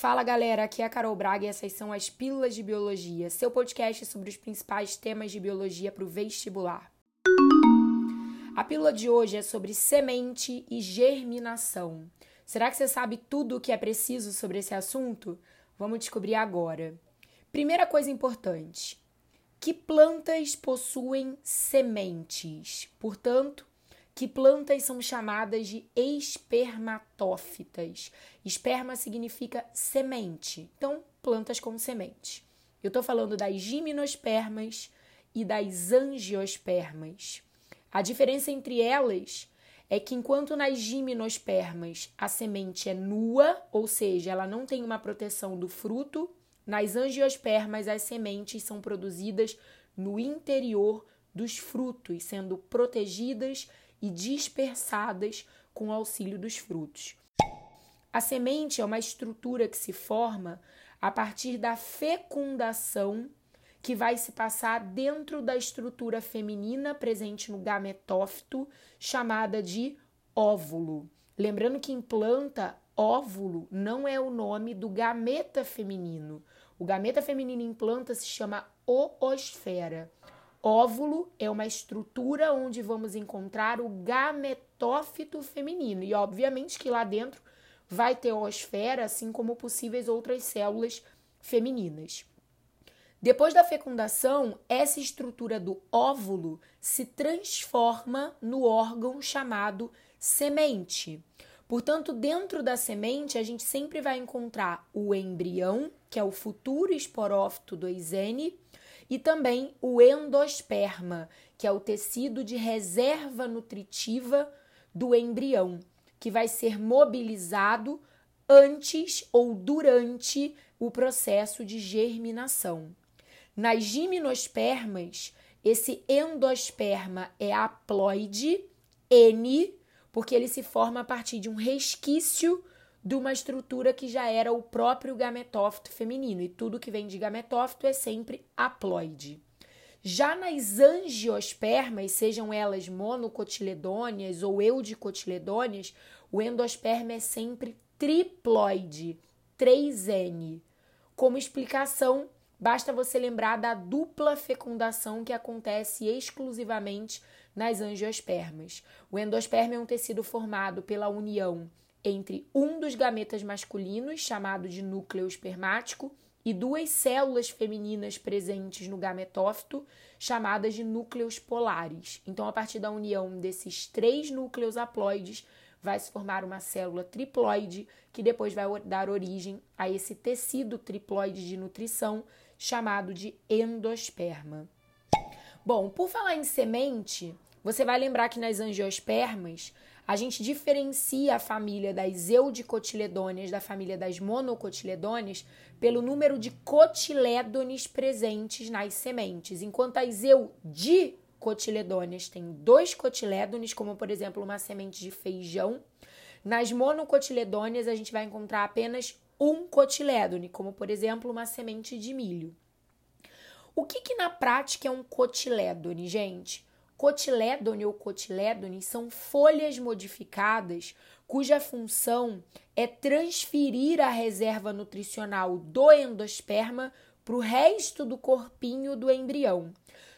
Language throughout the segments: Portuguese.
Fala galera, aqui é a Carol Braga e essas são as Pílulas de Biologia, seu podcast sobre os principais temas de biologia para o vestibular. A pílula de hoje é sobre semente e germinação. Será que você sabe tudo o que é preciso sobre esse assunto? Vamos descobrir agora. Primeira coisa importante: que plantas possuem sementes? Portanto, que plantas são chamadas de espermatófitas. Esperma significa semente, então plantas com semente. Eu estou falando das gimnospermas e das angiospermas. A diferença entre elas é que enquanto nas gimnospermas a semente é nua, ou seja, ela não tem uma proteção do fruto, nas angiospermas as sementes são produzidas no interior dos frutos, sendo protegidas e dispersadas com o auxílio dos frutos. A semente é uma estrutura que se forma a partir da fecundação que vai se passar dentro da estrutura feminina presente no gametófito, chamada de óvulo. Lembrando que em planta, óvulo não é o nome do gameta feminino. O gameta feminino em planta se chama oosfera. Óvulo é uma estrutura onde vamos encontrar o gametófito feminino. E obviamente que lá dentro vai ter oosfera, assim como possíveis outras células femininas. Depois da fecundação, essa estrutura do óvulo se transforma no órgão chamado semente. Portanto, dentro da semente, a gente sempre vai encontrar o embrião, que é o futuro esporófito do Eisene, e também o endosperma, que é o tecido de reserva nutritiva do embrião, que vai ser mobilizado antes ou durante o processo de germinação. Nas gimnospermas, esse endosperma é haploide N, porque ele se forma a partir de um resquício de uma estrutura que já era o próprio gametófito feminino, e tudo que vem de gametófito é sempre haploide. Já nas angiospermas, sejam elas monocotiledôneas ou eudicotiledôneas, o endosperma é sempre triploide, 3N. Como explicação, basta você lembrar da dupla fecundação que acontece exclusivamente nas angiospermas. O endosperma é um tecido formado pela união entre um dos gametas masculinos, chamado de núcleo espermático, e duas células femininas presentes no gametófito, chamadas de núcleos polares. Então, a partir da união desses três núcleos haploides, vai se formar uma célula triploide, que depois vai dar origem a esse tecido triploide de nutrição, chamado de endosperma. Bom, por falar em semente, você vai lembrar que nas angiospermas a gente diferencia a família das eudicotiledôneas da família das monocotiledôneas pelo número de cotilédones presentes nas sementes, enquanto as eudicotiledôneas têm dois cotilédones, como por exemplo uma semente de feijão. Nas monocotiledôneas a gente vai encontrar apenas um cotilédone, como por exemplo uma semente de milho. O que, que na prática é um cotilédone, gente? Cotilédone ou cotilédone são folhas modificadas cuja função é transferir a reserva nutricional do endosperma para o resto do corpinho do embrião.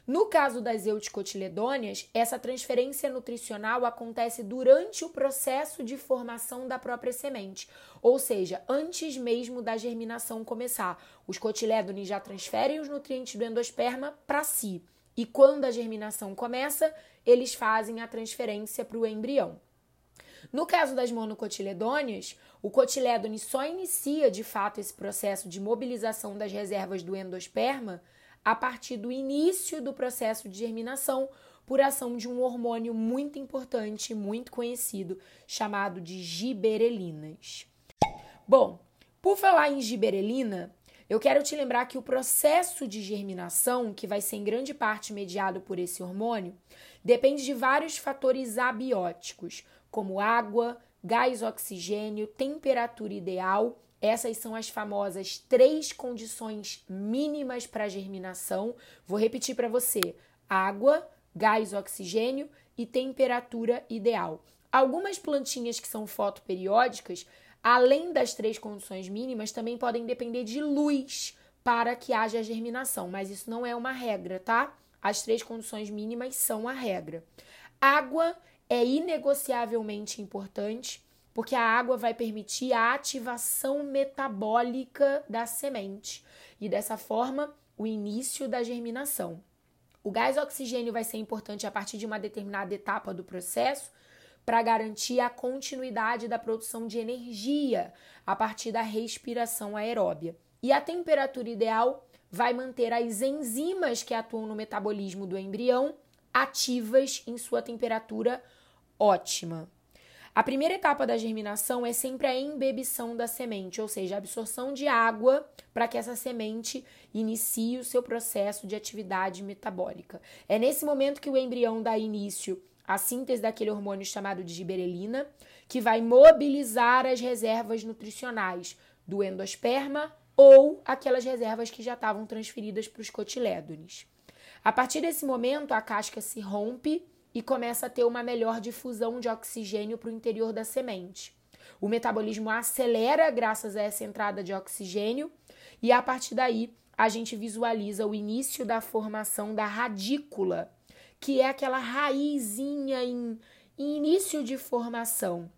No caso das euticotiledôneas, essa transferência nutricional acontece durante o processo de formação da própria semente, ou seja, antes mesmo da germinação começar. Os cotilédones já transferem os nutrientes do endosperma para si. E quando a germinação começa, eles fazem a transferência para o embrião. No caso das monocotiledôneas, o cotilédone só inicia de fato esse processo de mobilização das reservas do endosperma a partir do início do processo de germinação por ação de um hormônio muito importante, muito conhecido, chamado de giberelinas. Bom, por falar em giberelina, eu quero te lembrar que o processo de germinação, que vai ser em grande parte mediado por esse hormônio, depende de vários fatores abióticos, como água, gás oxigênio, temperatura ideal. Essas são as famosas três condições mínimas para germinação. Vou repetir para você: água, gás oxigênio e temperatura ideal. Algumas plantinhas que são fotoperiódicas Além das três condições mínimas, também podem depender de luz para que haja germinação, mas isso não é uma regra, tá? As três condições mínimas são a regra. Água é inegociavelmente importante, porque a água vai permitir a ativação metabólica da semente e dessa forma o início da germinação. O gás oxigênio vai ser importante a partir de uma determinada etapa do processo para garantir a continuidade da produção de energia a partir da respiração aeróbia. E a temperatura ideal vai manter as enzimas que atuam no metabolismo do embrião ativas em sua temperatura ótima. A primeira etapa da germinação é sempre a embebição da semente, ou seja, a absorção de água para que essa semente inicie o seu processo de atividade metabólica. É nesse momento que o embrião dá início à síntese daquele hormônio chamado de giberelina, que vai mobilizar as reservas nutricionais do endosperma ou aquelas reservas que já estavam transferidas para os cotilédones. A partir desse momento, a casca se rompe e começa a ter uma melhor difusão de oxigênio para o interior da semente. O metabolismo acelera graças a essa entrada de oxigênio e a partir daí a gente visualiza o início da formação da radícula, que é aquela raizinha em, em início de formação.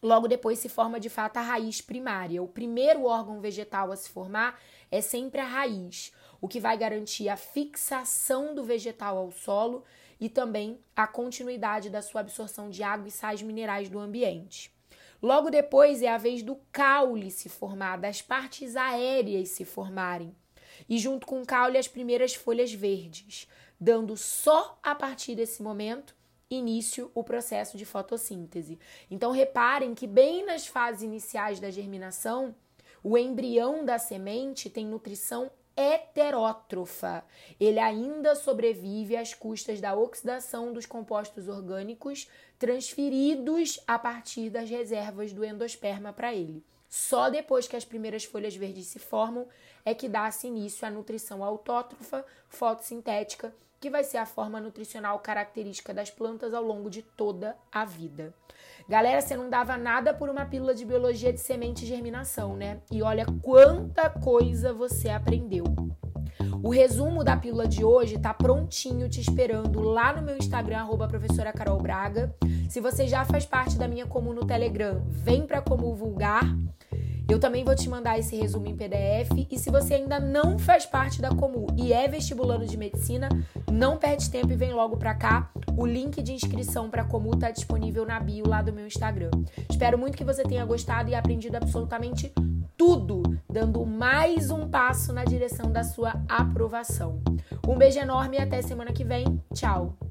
Logo depois se forma de fato a raiz primária. O primeiro órgão vegetal a se formar é sempre a raiz, o que vai garantir a fixação do vegetal ao solo e também a continuidade da sua absorção de água e sais minerais do ambiente. Logo depois é a vez do caule se formar, das partes aéreas se formarem, e junto com o caule as primeiras folhas verdes, dando só a partir desse momento início o processo de fotossíntese. Então reparem que bem nas fases iniciais da germinação, o embrião da semente tem nutrição heterótrofa. Ele ainda sobrevive às custas da oxidação dos compostos orgânicos transferidos a partir das reservas do endosperma para ele. Só depois que as primeiras folhas verdes se formam é que dá-se início à nutrição autótrofa fotossintética, que vai ser a forma nutricional característica das plantas ao longo de toda a vida. Galera, você não dava nada por uma pílula de biologia de semente e germinação, né? E olha quanta coisa você aprendeu. O resumo da pílula de hoje tá prontinho te esperando lá no meu Instagram, arroba professora Carol Braga. Se você já faz parte da minha comum no Telegram, vem pra Comum Vulgar. Eu também vou te mandar esse resumo em PDF. E se você ainda não faz parte da Comu e é vestibulando de medicina, não perde tempo e vem logo pra cá. O link de inscrição para Comu tá disponível na bio lá do meu Instagram. Espero muito que você tenha gostado e aprendido absolutamente tudo, dando mais um passo na direção da sua aprovação. Um beijo enorme e até semana que vem. Tchau!